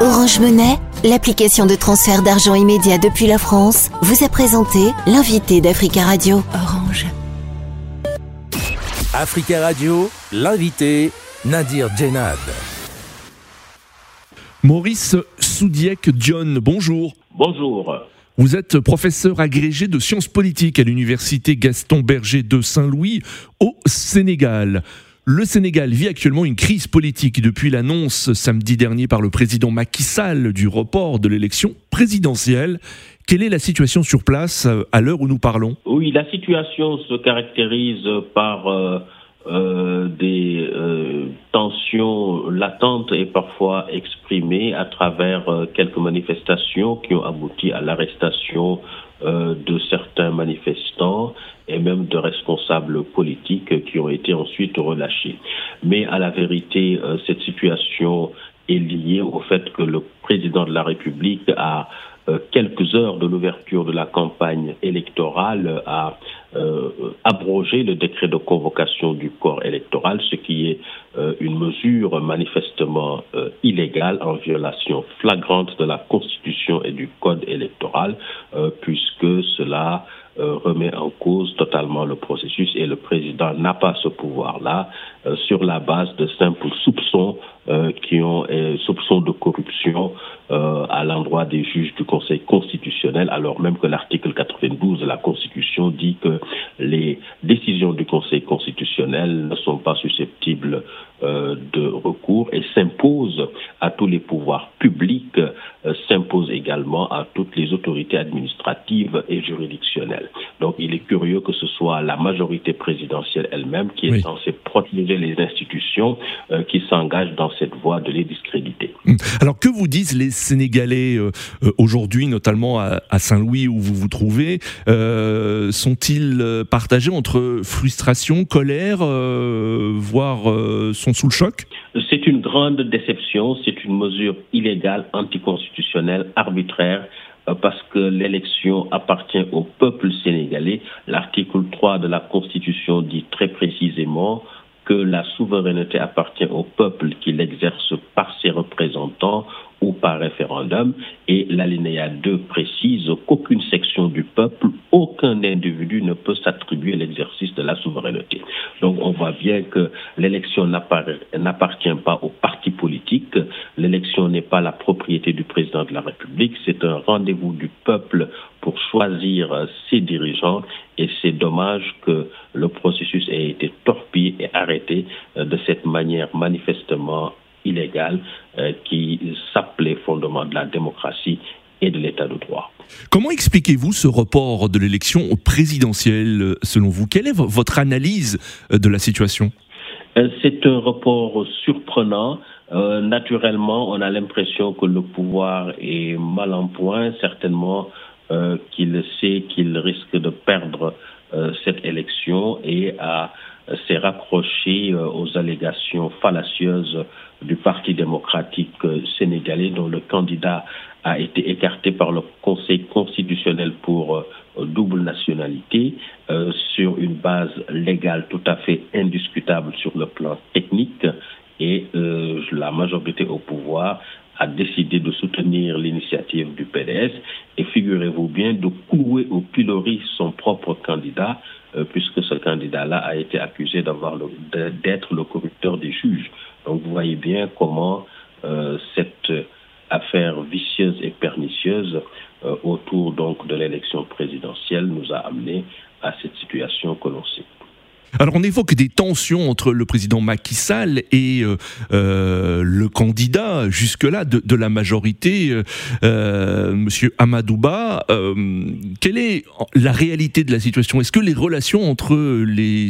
Orange Monnaie, l'application de transfert d'argent immédiat depuis la France, vous a présenté l'invité d'Africa Radio. Orange. Africa Radio, l'invité Nadir Djenad. Maurice Soudiek John, bonjour. Bonjour. Vous êtes professeur agrégé de sciences politiques à l'université Gaston Berger de Saint-Louis au Sénégal. Le Sénégal vit actuellement une crise politique depuis l'annonce samedi dernier par le président Macky Sall du report de l'élection présidentielle. Quelle est la situation sur place euh, à l'heure où nous parlons? Oui, la situation se caractérise par euh, euh, des tensions latentes et parfois exprimées à travers quelques manifestations qui ont abouti à l'arrestation de certains manifestants et même de responsables politiques qui ont été ensuite relâchés. Mais à la vérité, euh, cette situation est liée au fait que le président de la République a euh, quelques heures de l'ouverture de la campagne électorale a euh, abrogé le décret de convocation du corps électoral, ce qui est une mesure manifestement illégale en violation flagrante de la Constitution et du Code électoral, puisque cela euh, remet en cause totalement le processus et le président n'a pas ce pouvoir-là euh, sur la base de simples soupçons euh, qui ont soupçons de corruption à l'endroit des juges du Conseil constitutionnel, alors même que l'article 92 de la Constitution dit que les décisions du Conseil constitutionnel ne sont pas susceptibles de recours et s'imposent à tous les pouvoirs publics, s'imposent également à toutes les autorités administratives et juridictionnelles. Donc il est curieux que ce soit la majorité présidentielle elle-même qui est censée protéger les institutions euh, qui s'engagent dans cette voie de les discréditer. Hum. Alors que vous disent les Sénégalais euh, euh, aujourd'hui, notamment à, Saint-Louis où vous vous trouvez Sont-ils partagés entre frustration, colère, voire sont sous le choc? C'est une grande déception, c'est une mesure illégale, anticonstitutionnelle, arbitraire euh, parce que l'élection appartient au peuple sénégalais. L'article 3 de la Constitution dit très précisément que la souveraineté appartient au peuple qui l'exerce par ses représentants ou par référendum. Et l'alinéa 2 précise qu'aucune section du peuple, aucun individu ne peut s'attribuer l'exercice de la souveraineté. Donc on voit bien que l'élection n'appartient pas aux partis politiques, l'élection n'est pas la propriété du président de la République, c'est un rendez-vous du peuple pour choisir ses dirigeants et c'est dommage que le processus ait été torpillé et arrêté de cette manière manifestement illégale euh, qui s'appelait fondement de la démocratie et de l'état de droit. Comment expliquez-vous ce report de l'élection présidentielle selon vous? Quelle est votre analyse euh, de la situation? Euh, C'est un report surprenant. Naturellement, on a l'impression que le pouvoir est mal en point, certainement qu'il sait qu'il risque de perdre cette élection et s'est raccroché aux allégations fallacieuses du Parti démocratique sénégalais dont le candidat a été écarté par le Conseil constitutionnel pour euh, double nationalité euh, sur une base légale tout à fait indiscutable sur le plan technique. euh, la majorité au pouvoir a décidé de soutenir l'initiative du PDS et figurez-vous bien de couler au pilori son propre candidat puisque ce candidat-là a été accusé d'avoir d'être le corrupteur des juges. Donc vous voyez bien comment euh, cette affaire vicieuse et pernicieuse euh, autour donc de l'élection présidentielle nous a amené à cette situation que l'on sait. Alors on évoque des tensions entre le président Macky Sall et euh, euh, le candidat jusque-là de, la majorité, euh, Monsieur Amadouba. quelle est la réalité de la situation? Est-ce que les relations entre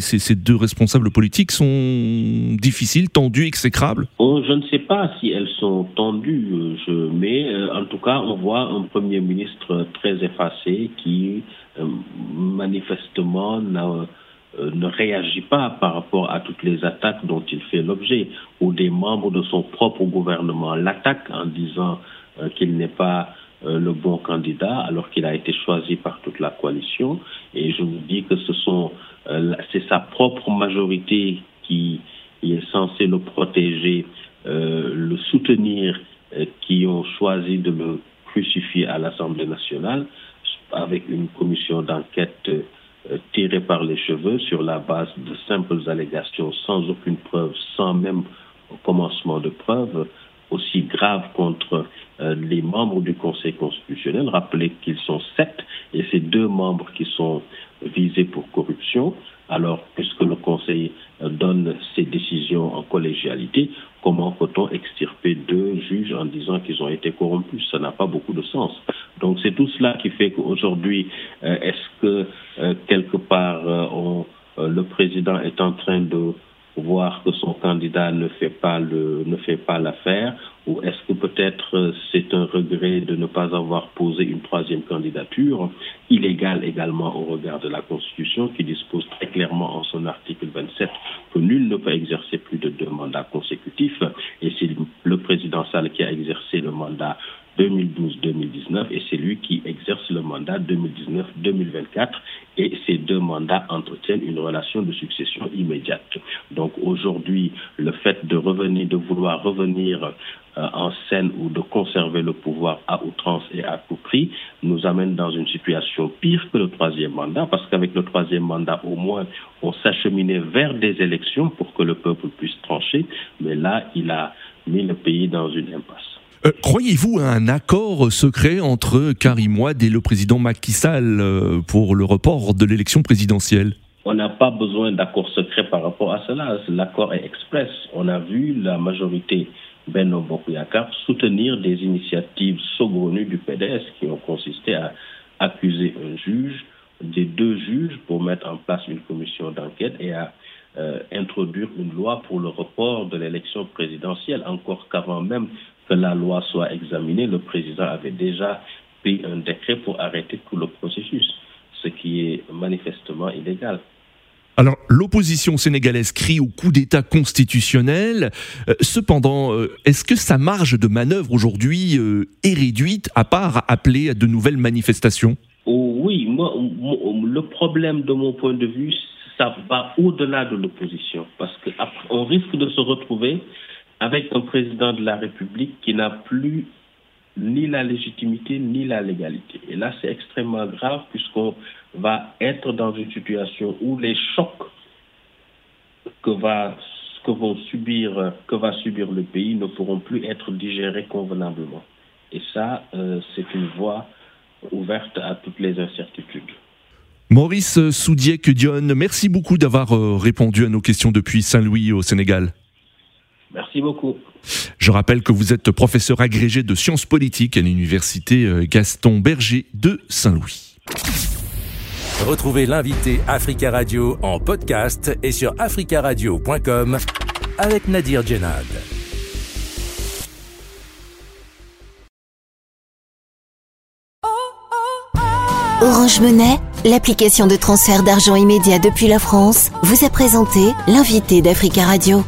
ces, deux responsables politiques sont difficiles, tendues, exécrables? Oh, Je ne sais pas si elles sont tendues, mais en tout cas on voit un premier ministre très effacé qui manifestement n'a euh, ne réagit pas par rapport à toutes les attaques dont il fait l'objet, ou des membres de son propre gouvernement l'attaquent en disant euh, qu'il n'est pas euh, le bon candidat alors qu'il a été choisi par toute la coalition. Et je vous dis que ce sont, c'est sa propre majorité qui est censée le protéger, le soutenir, qui ont choisi de le crucifier à l'Assemblée nationale avec une commission d'enquête tirée par les cheveux sur la base de simples allégations sans aucune preuve, sans même commencement de preuve, aussi grave contre euh, les membres du Conseil constitutionnel. Rappelez qu'ils sont sept et c'est deux membres qui sont visés pour corruption. Alors, puisque le Conseil euh, donne ses décisions en collégialité, comment peut-on extirper deux juges en disant qu'ils ont été corrompus? Ça n'a pas beaucoup de sens. Donc, c'est tout cela qui fait qu'aujourd'hui, euh, est-ce que quelque part, on, le président est en train de voir que son candidat ne fait pas le ne fait pas l'affaire ou est-ce que peut-être euh, c'est un regret de ne pas avoir posé une troisième candidature illégale également au regard de la Constitution qui dispose très clairement en son article 27 que nul ne peut exercer plus de deux mandats consécutifs. Et c'est le président Sall qui a exercé le mandat 2012-2019 et c'est lui qui exerce le mandat 2019-2024 et ces deux mandats entretiennent une relation de succession immédiate. Donc aujourd'hui, le fait de revenir, de vouloir revenir euh, en scène ou de conserver le pouvoir à outrance et à tout prix nous amène dans une situation pire que le troisième mandat parce qu'avec le troisième mandat, au moins, on s'acheminait vers des élections pour que le peuple puisse trancher, mais là, il a mis le pays dans une impasse. Euh, croyez-vous à un accord secret entre Karim Ouad et le président Macky Sall euh, pour le report de l'élection présidentielle? On n'a pas besoin d'accord secret par rapport à cela. L'accord est express. On a vu la majorité Benno Bokuyakar soutenir des initiatives saugrenues du PDS qui ont consisté à accuser un juge, des deux juges pour mettre en place une commission d'enquête et à euh, introduire une loi pour le report de l'élection présidentielle, encore qu'avant même que la loi soit examinée, le président avait déjà pris un décret pour arrêter tout le processus, ce qui est manifestement illégal. Alors, l'opposition sénégalaise crie au coup d'État constitutionnel. Euh, cependant, euh, est-ce que sa marge de manœuvre aujourd'hui euh, est réduite, à part appeler à de nouvelles manifestations? Oh, Oui, moi, le problème de mon point de vue, ça va au-delà de l'opposition, parce qu'on risque de se retrouver avec un président de la République qui n'a plus ni la légitimité ni la légalité. Et là, c'est extrêmement grave puisqu'on va être dans une situation où les chocs que va que vont subir que va subir le pays ne pourront plus être digérés convenablement. Et ça, euh, c'est une voie ouverte à toutes les incertitudes. Maurice Soudiek-Dion, merci beaucoup d'avoir euh, répondu à nos questions depuis Saint-Louis au Sénégal. Merci beaucoup. Je rappelle que vous êtes professeur agrégé de sciences politiques à l'université euh, Gaston Berger de Saint-Louis. Retrouvez l'invité Africa Radio en podcast et sur africaradio.com avec Nadir Djenad. Orange Monnaie, l'application de transfert d'argent immédiat depuis la France, vous a présenté l'invité d'Africa Radio.